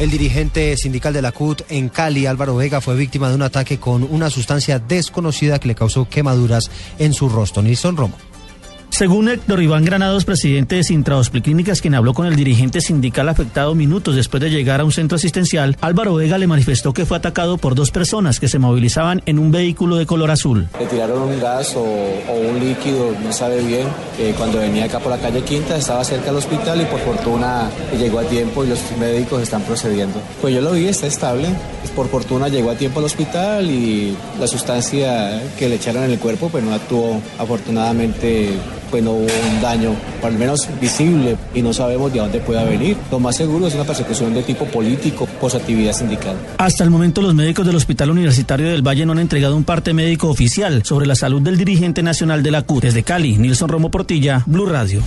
El dirigente sindical de la CUT en Cali, Álvaro Vega, fue víctima de un ataque con una sustancia desconocida que le causó quemaduras en su rostro. Nilson Romo. Según Héctor Iván Granados, presidente de Sintra Clínicas, quien habló con el dirigente sindical afectado minutos después de llegar a un centro asistencial, Álvaro Vega le manifestó que fue atacado por dos personas que se movilizaban en un vehículo de color azul. Le tiraron un gas o, un líquido, no sabe bien. Cuando venía acá por la calle Quinta, estaba cerca del hospital y por fortuna llegó a tiempo y los médicos están procediendo. Pues yo lo vi, está estable. Por fortuna llegó a tiempo al hospital y la sustancia que le echaron en el cuerpo pues no actuó afortunadamente pues no hubo un daño, por lo menos visible, y no sabemos de dónde pueda venir. Lo más seguro es una persecución de tipo político por su actividad sindical. Hasta el momento los médicos del Hospital Universitario del Valle no han entregado un parte médico oficial sobre la salud del dirigente nacional de la CUT. Desde Cali, Nilson Romo Portilla, Blue Radio.